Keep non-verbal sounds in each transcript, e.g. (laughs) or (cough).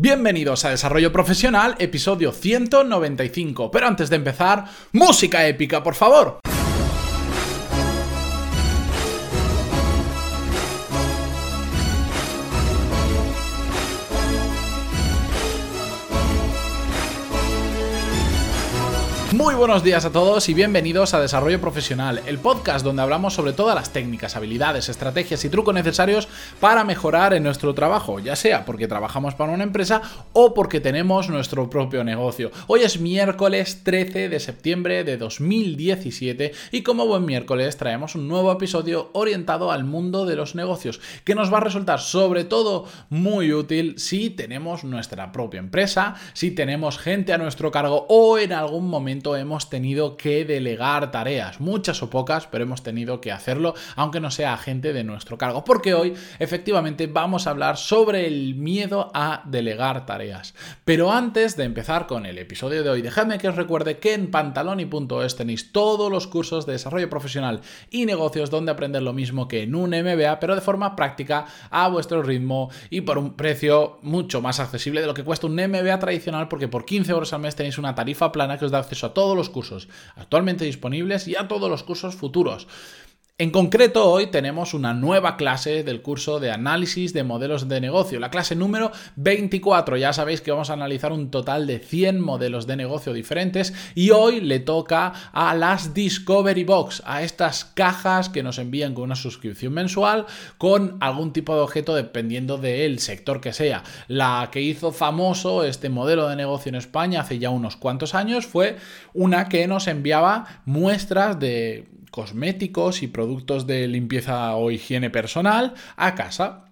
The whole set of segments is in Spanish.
Bienvenidos a Desarrollo Profesional, episodio 195. Pero antes de empezar, música épica, por favor. Buenos días a todos y bienvenidos a Desarrollo Profesional, el podcast donde hablamos sobre todas las técnicas, habilidades, estrategias y trucos necesarios para mejorar en nuestro trabajo, ya sea porque trabajamos para una empresa o porque tenemos nuestro propio negocio. Hoy es miércoles 13 de septiembre de 2017 y como buen miércoles traemos un nuevo episodio orientado al mundo de los negocios que nos va a resultar sobre todo muy útil si tenemos nuestra propia empresa, si tenemos gente a nuestro cargo o en algún momento hemos tenido que delegar tareas, muchas o pocas, pero hemos tenido que hacerlo, aunque no sea agente de nuestro cargo, porque hoy efectivamente vamos a hablar sobre el miedo a delegar tareas. Pero antes de empezar con el episodio de hoy, dejadme que os recuerde que en pantaloni.es tenéis todos los cursos de desarrollo profesional y negocios donde aprender lo mismo que en un MBA, pero de forma práctica, a vuestro ritmo y por un precio mucho más accesible de lo que cuesta un MBA tradicional, porque por 15 euros al mes tenéis una tarifa plana que os da acceso a todos los cursos actualmente disponibles y a todos los cursos futuros. En concreto, hoy tenemos una nueva clase del curso de análisis de modelos de negocio, la clase número 24. Ya sabéis que vamos a analizar un total de 100 modelos de negocio diferentes y hoy le toca a las Discovery Box, a estas cajas que nos envían con una suscripción mensual con algún tipo de objeto dependiendo del sector que sea. La que hizo famoso este modelo de negocio en España hace ya unos cuantos años fue una que nos enviaba muestras de cosméticos y productos de limpieza o higiene personal a casa.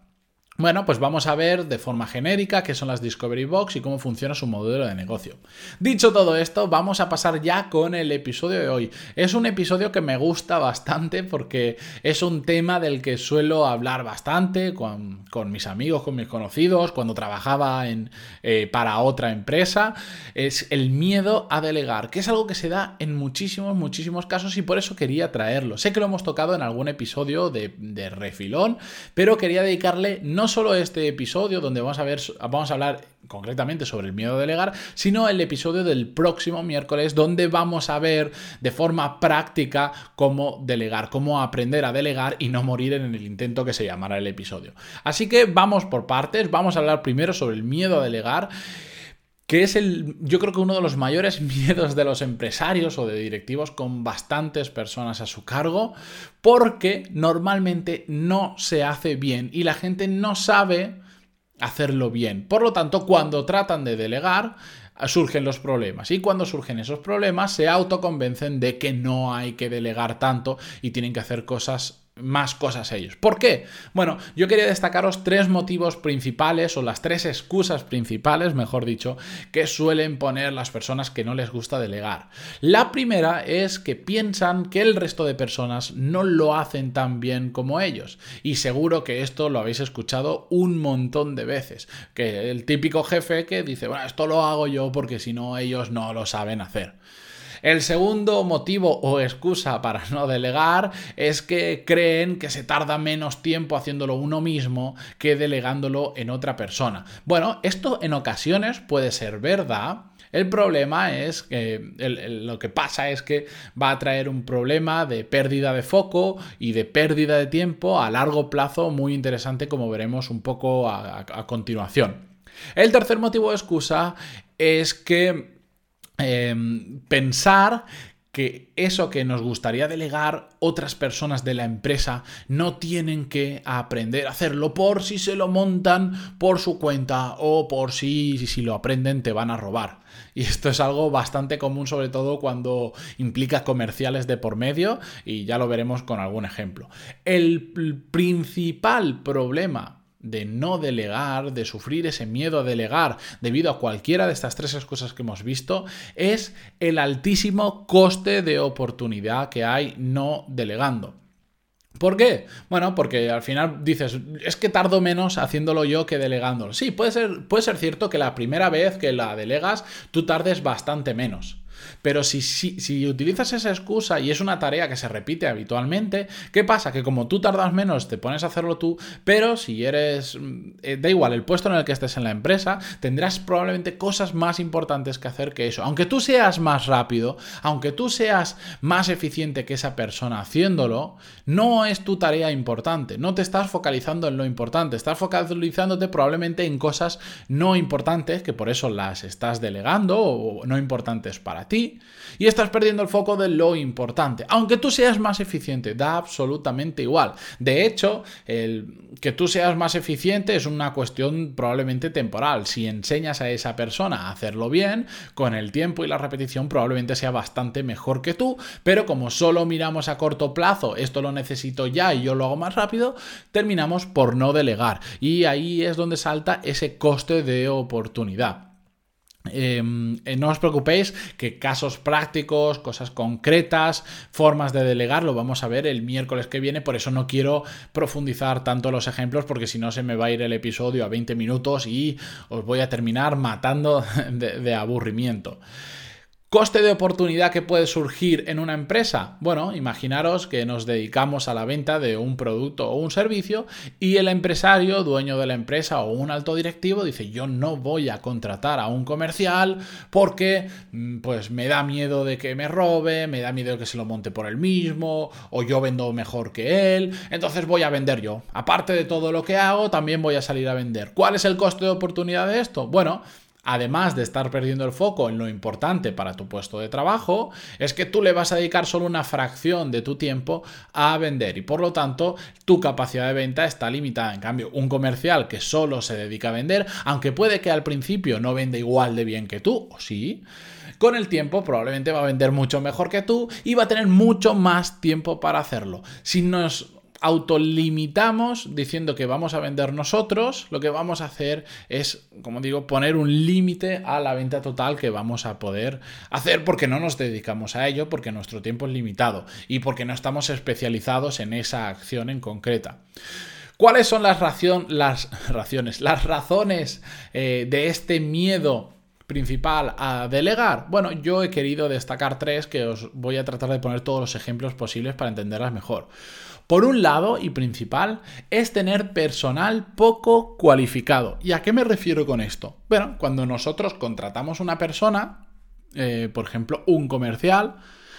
Bueno, pues vamos a ver de forma genérica qué son las Discovery Box y cómo funciona su modelo de negocio. Dicho todo esto, vamos a pasar ya con el episodio de hoy. Es un episodio que me gusta bastante porque es un tema del que suelo hablar bastante con, mis amigos, con mis conocidos, cuando trabajaba en, eh, para otra empresa. Es el miedo a delegar, que es algo que se da en muchísimos, muchísimos casos y por eso quería traerlo. Sé que lo hemos tocado en algún episodio de, de refilón, pero quería dedicarle no solo este episodio donde vamos a ver, vamos a hablar concretamente sobre el miedo a delegar, sino el episodio del próximo miércoles donde vamos a ver de forma práctica cómo delegar, cómo aprender a delegar y no morir en el intento que se llamará el episodio. Así que vamos por partes, vamos a hablar primero sobre el miedo a delegar que es el, yo creo que uno de los mayores (laughs) miedos de los empresarios o de directivos con bastantes personas a su cargo, porque normalmente no se hace bien y la gente no sabe hacerlo bien. Por lo tanto, cuando tratan de delegar, surgen los problemas. Y cuando surgen esos problemas, se autoconvencen de que no hay que delegar tanto y tienen que hacer cosas más cosas ellos. ¿Por qué? Bueno, yo quería destacaros tres motivos principales o las tres excusas principales, mejor dicho, que suelen poner las personas que no les gusta delegar. La primera es que piensan que el resto de personas no lo hacen tan bien como ellos. Y seguro que esto lo habéis escuchado un montón de veces. Que el típico jefe que dice, bueno, esto lo hago yo porque si no ellos no lo saben hacer. El segundo motivo o excusa para no delegar es que creen que se tarda menos tiempo haciéndolo uno mismo que delegándolo en otra persona. Bueno, esto en ocasiones puede ser verdad. El problema es que lo que pasa es que va a traer un problema de pérdida de foco y de pérdida de tiempo a largo plazo muy interesante como veremos un poco a, a continuación. El tercer motivo de excusa es que Em, pensar que eso que nos gustaría delegar otras personas de la empresa no tienen que aprender a hacerlo por si se lo montan por su cuenta o por si, si lo aprenden te van a robar. Y esto es algo bastante común sobre todo cuando implica comerciales de por medio y ya lo veremos con algún ejemplo. El principal problema de no delegar, de sufrir ese miedo a delegar debido a cualquiera de estas tres cosas que hemos visto, es el altísimo coste de oportunidad que hay no delegando. ¿Por qué? Bueno, porque al final dices, es que tardo menos haciéndolo yo que delegándolo. Sí, puede ser, puede ser cierto que la primera vez que la delegas tú tardes bastante menos. Pero si, si, si, utilizas esa excusa y es una tarea que se repite habitualmente, ¿qué pasa? Que como tú tardas menos, te pones a hacerlo tú, pero si eres, mm, eh, da igual, el puesto en el que estés en la empresa, tendrás probablemente cosas más importantes que hacer que eso. Aunque tú seas más rápido, aunque tú seas más eficiente que esa persona haciéndolo, no es tu tarea importante, no te estás focalizando en lo importante, estás focalizándote probablemente en cosas no importantes, que por eso las estás delegando o no importantes para ti, y estás perdiendo el foco de lo importante. Aunque tú seas más eficiente, da absolutamente igual. De hecho, el que tú seas más eficiente es una cuestión probablemente temporal. Si enseñas a esa persona a hacerlo bien, con el tiempo y la repetición probablemente sea bastante mejor que tú, pero como solo miramos a corto plazo, esto lo necesito ya y yo lo hago más rápido, terminamos por no delegar. Y ahí es donde salta ese coste de oportunidad. Em, eh, no os preocupéis que casos prácticos, cosas concretas, formas de delegar, lo vamos a ver el miércoles que viene, por eso no quiero profundizar tanto los ejemplos porque si no se me va a ir el episodio a 20 minutos y os voy a terminar matando (laughs) de aburrimiento. ¿Coste de oportunidad que puede surgir en una empresa? Bueno, imaginaros que nos dedicamos a la venta de un producto o un servicio y el empresario, dueño de la empresa o un alto directivo dice yo no voy a contratar a un comercial porque mm, pues me da miedo de que me robe, me da miedo de que se lo monte por él mismo o yo vendo mejor que él, entonces voy a vender yo. Aparte de todo lo que hago, también voy a salir a vender. ¿Cuál es el coste de oportunidad de esto? Bueno, además de estar perdiendo el foco en lo importante para tu puesto de trabajo, es que tú le vas a dedicar solo una fracción de tu tiempo a vender y por lo tanto tu capacidad de venta está limitada. En cambio, un comercial que solo se dedica a vender, aunque puede que al principio no venda igual de bien que tú, o sí, con el tiempo probablemente va a vender mucho mejor que tú y va a tener mucho más tiempo para hacerlo. Si nos autolimitamos diciendo que vamos a vender nosotros, lo que vamos a hacer es, como digo, poner un límite a la venta total que vamos a poder hacer porque no nos dedicamos a ello, porque nuestro tiempo es limitado y porque no estamos especializados en esa acción en concreta. ¿Cuáles son las, las (laughs) raciones, las razones eh, de este miedo principal a delegar? Bueno, yo he querido destacar tres que os voy a tratar de poner todos los ejemplos posibles para entenderlas mejor. Por un lado, y principal, es tener personal poco cualificado. ¿Y a qué me refiero con esto? Bueno, cuando nosotros contratamos una persona, eh, por ejemplo, un comercial,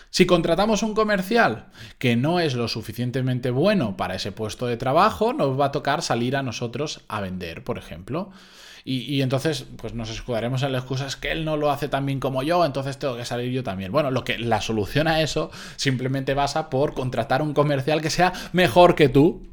si contratamos un comercial que no es lo suficientemente bueno para ese puesto de trabajo, nos va a tocar salir a nosotros a vender, por ejemplo. Y, entonces, pues nos escudaremos en la excusa, es que él no lo hace tan bien como yo, entonces tengo que salir yo también. Bueno, lo que la solución a eso simplemente pasa por contratar un comercial que sea mejor que tú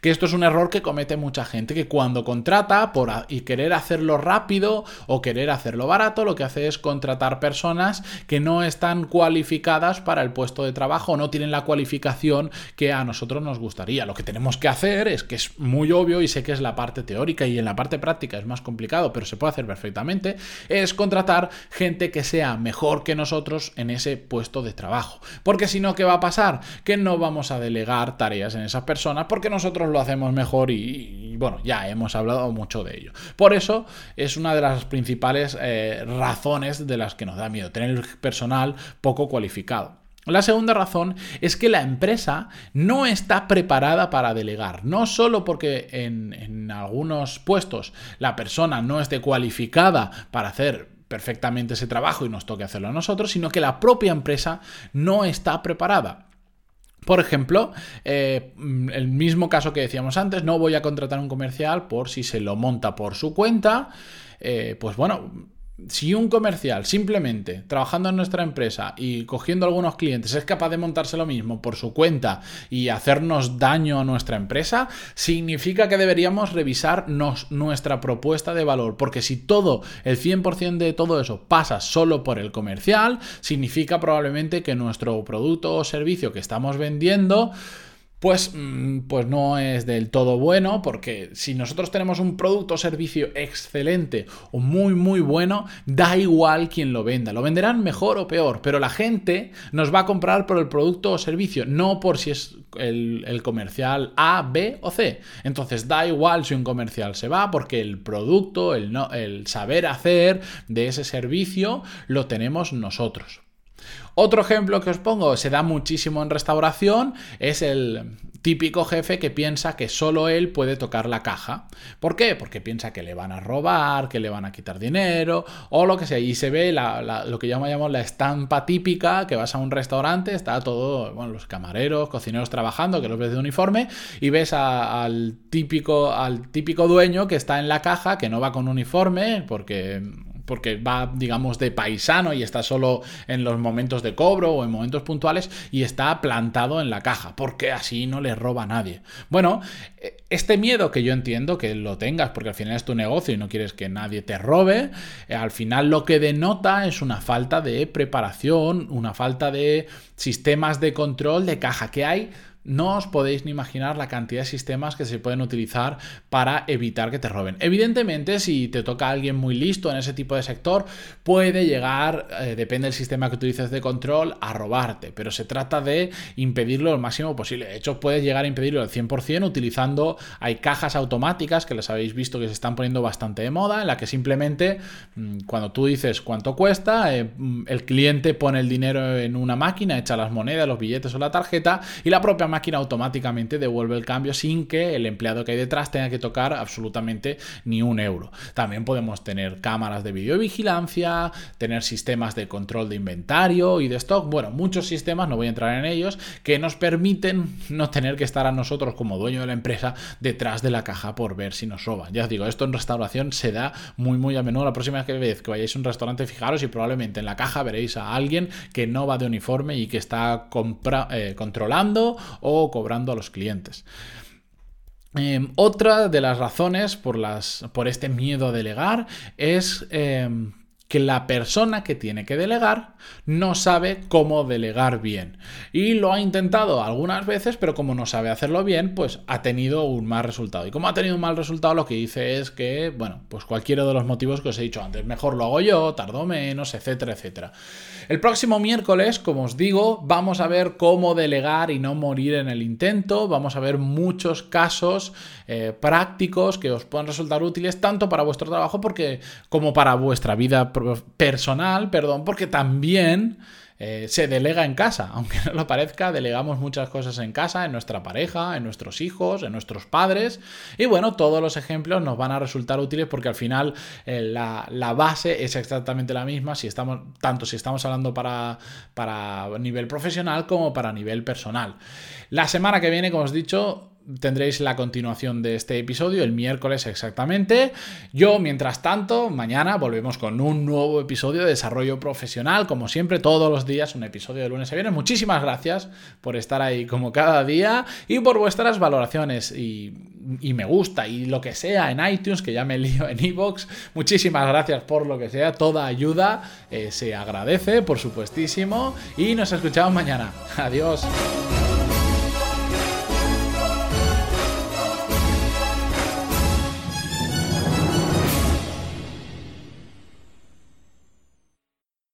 que esto es un error que comete mucha gente, que cuando contrata por y querer hacerlo rápido o querer hacerlo barato, lo que hace es contratar personas que no están cualificadas para el puesto de trabajo o no tienen la cualificación que a nosotros nos gustaría. Lo que tenemos que hacer es que es muy obvio y sé que es la parte teórica y en la parte práctica es más complicado, pero se puede hacer perfectamente, es contratar gente que sea mejor que nosotros en ese puesto de trabajo. Porque si no, ¿qué va a pasar? Que no vamos a delegar tareas en esas personas porque nosotros lo hacemos mejor y, bueno, ya hemos hablado mucho de ello. Por eso es una de las principales eh, razones de las que nos da miedo, tener personal poco cualificado. La segunda razón es que la empresa no está preparada para delegar, no solo porque en, en, algunos puestos la persona no esté cualificada para hacer perfectamente ese trabajo y nos toque hacerlo a nosotros, sino que la propia empresa no está preparada. Por ejemplo, eh, el mismo caso que decíamos antes, no voy a contratar un comercial por si se lo monta por su cuenta. Eh, pues bueno, si un comercial simplemente trabajando en nuestra empresa y cogiendo algunos clientes es capaz de montarse lo mismo por su cuenta y hacernos daño a nuestra empresa, significa que deberíamos revisarnos nuestra propuesta de valor, porque si todo, el 100% de todo eso pasa solo por el comercial, significa probablemente que nuestro producto o servicio que estamos vendiendo pues, mm, pues no es del todo bueno, porque si nosotros tenemos un producto o servicio excelente o muy, muy bueno, da igual quien lo venda. Lo venderán mejor o peor, pero la gente nos va a comprar por el producto o servicio, no por si es el, comercial A, B o C. Entonces da igual si un comercial se va, porque el producto, el, el saber hacer de ese servicio lo tenemos nosotros. Otro ejemplo que os pongo, se da muchísimo en restauración, es el típico jefe que piensa que solo él puede tocar la caja. ¿Por qué? Porque piensa que le van a robar, que le van a quitar dinero o lo que sea. Y se ve lo que llamamos la estampa típica, que vas a un restaurante, está todo, bueno, los camareros, cocineros trabajando, que los ves de uniforme, y ves al, típico, al típico dueño que está en la caja, que no va con uniforme, porque porque va, digamos, de paisano y está solo en los momentos de cobro o en momentos puntuales y está plantado en la caja, porque así no le roba a nadie. Bueno, e, este miedo que yo entiendo que lo tengas, porque al final es tu negocio y no quieres que nadie te robe, eh, al final lo que denota es una falta de preparación, una falta de sistemas de control de caja que hay no os podéis ni imaginar la cantidad de sistemas que se pueden utilizar para evitar que te roben. Evidentemente, si te toca alguien muy listo en ese tipo de sector, puede llegar, eh, depende del sistema que utilices de control, a robarte, pero se trata de impedirlo lo máximo posible. De hecho, puedes llegar a impedirlo al 100% utilizando, hay cajas automáticas que las habéis visto que se están poniendo bastante de moda, en la que simplemente mm, cuando tú dices cuánto cuesta, eh, mm, el cliente pone el dinero en una máquina, echa las monedas, los billetes o la tarjeta y la propia máquina automáticamente devuelve el cambio sin que el empleado que hay detrás tenga que tocar absolutamente ni un euro. También podemos tener cámaras de videovigilancia, tener sistemas de control de inventario y de stock. Bueno, muchos sistemas, no voy a entrar en ellos, que nos permiten no tener que estar a nosotros como dueño de la empresa detrás de la caja por ver si nos roban. Ya os digo, esto en restauración se da muy muy a menudo. La próxima vez que vayáis a un restaurante, fijaros y probablemente en la caja veréis a alguien que no va de uniforme y que está eh, controlando o cobrando a los clientes. Em, otra de las razones por, las, por este miedo a delegar es em, que la persona que tiene que delegar no sabe cómo delegar bien. Y lo ha intentado algunas veces, pero como no sabe hacerlo bien, pues ha tenido un mal resultado. Y como ha tenido un mal resultado, lo que dice es que, bueno, pues cualquiera de los motivos que os he dicho antes, mejor lo hago yo, tardo menos, etcétera, etcétera. El próximo miércoles, como os digo, vamos a ver cómo delegar y no morir en el intento. Vamos a ver muchos casos eh, prácticos que os puedan resultar útiles tanto para vuestro trabajo porque, como para vuestra vida personal, perdón, porque también eh, se delega en casa. (laughs) Aunque no lo parezca, delegamos muchas cosas en casa, en nuestra pareja, en nuestros hijos, en nuestros padres. Y bueno, todos los ejemplos nos van a resultar útiles porque al final eh, la, base es exactamente la misma, si estamos, tanto si estamos hablando para, para nivel profesional como para nivel personal. La semana que viene, como os he dicho, tendréis la continuación de este episodio el miércoles exactamente. Yo, mientras tanto, mañana volvemos con un nuevo episodio de desarrollo profesional, como siempre, todos los días, un episodio de lunes a viernes. Muchísimas gracias por estar ahí como cada día y por vuestras valoraciones y, me gusta y lo que sea en iTunes, que ya me lío en iVoox. Muchísimas gracias por lo que sea, toda ayuda eh, se agradece, por supuestísimo, y nos escuchamos mañana. Adiós.